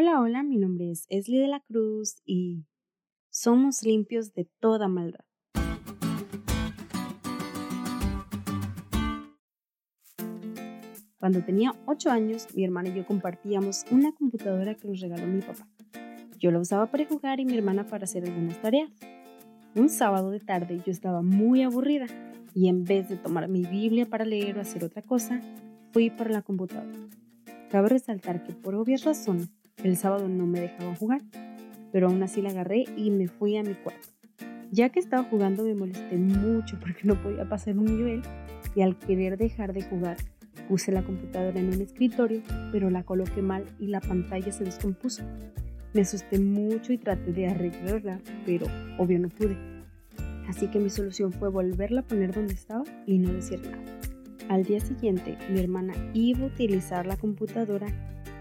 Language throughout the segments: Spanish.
Hola, hola, mi nombre es Esli de la Cruz y somos limpios de toda maldad. Cuando tenía 8 años, mi hermana y yo compartíamos una computadora que nos regaló mi papá. Yo la usaba para jugar y mi hermana para hacer algunas tareas. Un sábado de tarde yo estaba muy aburrida y en vez de tomar mi Biblia para leer o hacer otra cosa, fui por la computadora. Cabe resaltar que por obvias razones el sábado no me dejaban jugar, pero aún así la agarré y me fui a mi cuarto. Ya que estaba jugando me molesté mucho porque no podía pasar un nivel y al querer dejar de jugar puse la computadora en un escritorio, pero la coloqué mal y la pantalla se descompuso. Me asusté mucho y traté de arreglarla, pero obvio no pude. Así que mi solución fue volverla a poner donde estaba y no decir nada. Al día siguiente, mi hermana iba a utilizar la computadora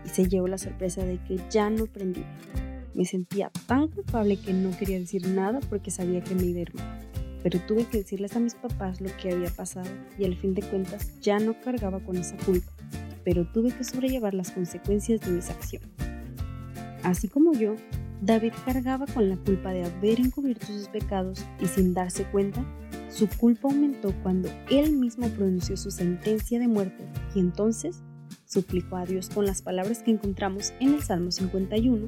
se llevó la sorpresa de que ya no prendía. Me sentía tan culpable que no quería decir nada porque sabía que me iba a ir mal. Pero tuve que decirles a mis papás lo que había pasado y al fin de cuentas ya no cargaba con esa culpa, pero tuve que sobrellevar las consecuencias de mis acciones. Así como yo, David cargaba con la culpa de haber encubierto sus pecados y sin darse cuenta, su culpa aumentó cuando él mismo pronunció su sentencia de muerte y entonces suplicó a Dios con las palabras que encontramos en el Salmo 51,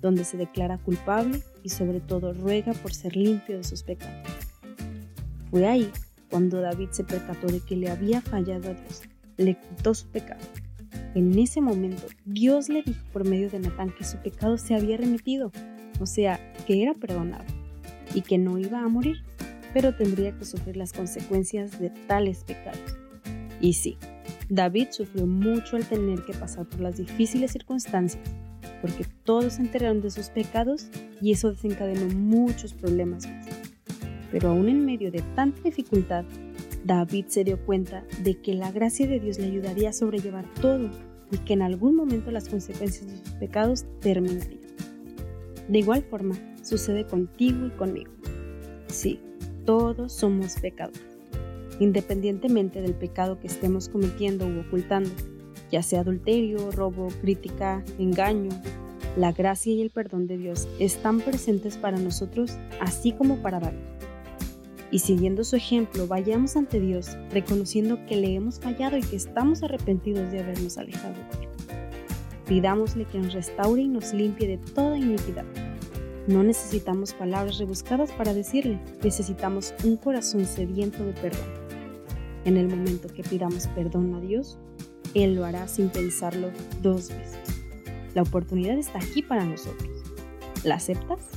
donde se declara culpable y sobre todo ruega por ser limpio de sus pecados. Fue ahí cuando David se percató de que le había fallado a Dios, le quitó su pecado. En ese momento, Dios le dijo por medio de Natán que su pecado se había remitido, o sea, que era perdonado y que no iba a morir, pero tendría que sufrir las consecuencias de tales pecados. Y sí, David sufrió mucho al tener que pasar por las difíciles circunstancias, porque todos se enteraron de sus pecados y eso desencadenó muchos problemas. Pero aún en medio de tanta dificultad, David se dio cuenta de que la gracia de Dios le ayudaría a sobrellevar todo y que en algún momento las consecuencias de sus pecados terminarían. De igual forma, sucede contigo y conmigo. Sí, todos somos pecadores independientemente del pecado que estemos cometiendo u ocultando, ya sea adulterio, robo, crítica, engaño. La gracia y el perdón de Dios están presentes para nosotros, así como para David. Y siguiendo su ejemplo, vayamos ante Dios, reconociendo que le hemos fallado y que estamos arrepentidos de habernos alejado de Él. Pidámosle que nos restaure y nos limpie de toda iniquidad. No necesitamos palabras rebuscadas para decirle, necesitamos un corazón sediento de perdón. En el momento que pidamos perdón a Dios, Él lo hará sin pensarlo dos veces. La oportunidad está aquí para nosotros. ¿La aceptas?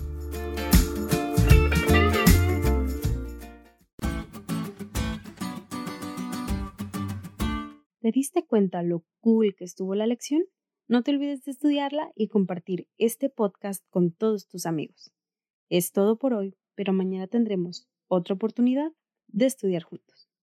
¿Te diste cuenta lo cool que estuvo la lección? No te olvides de estudiarla y compartir este podcast con todos tus amigos. Es todo por hoy, pero mañana tendremos otra oportunidad de estudiar juntos.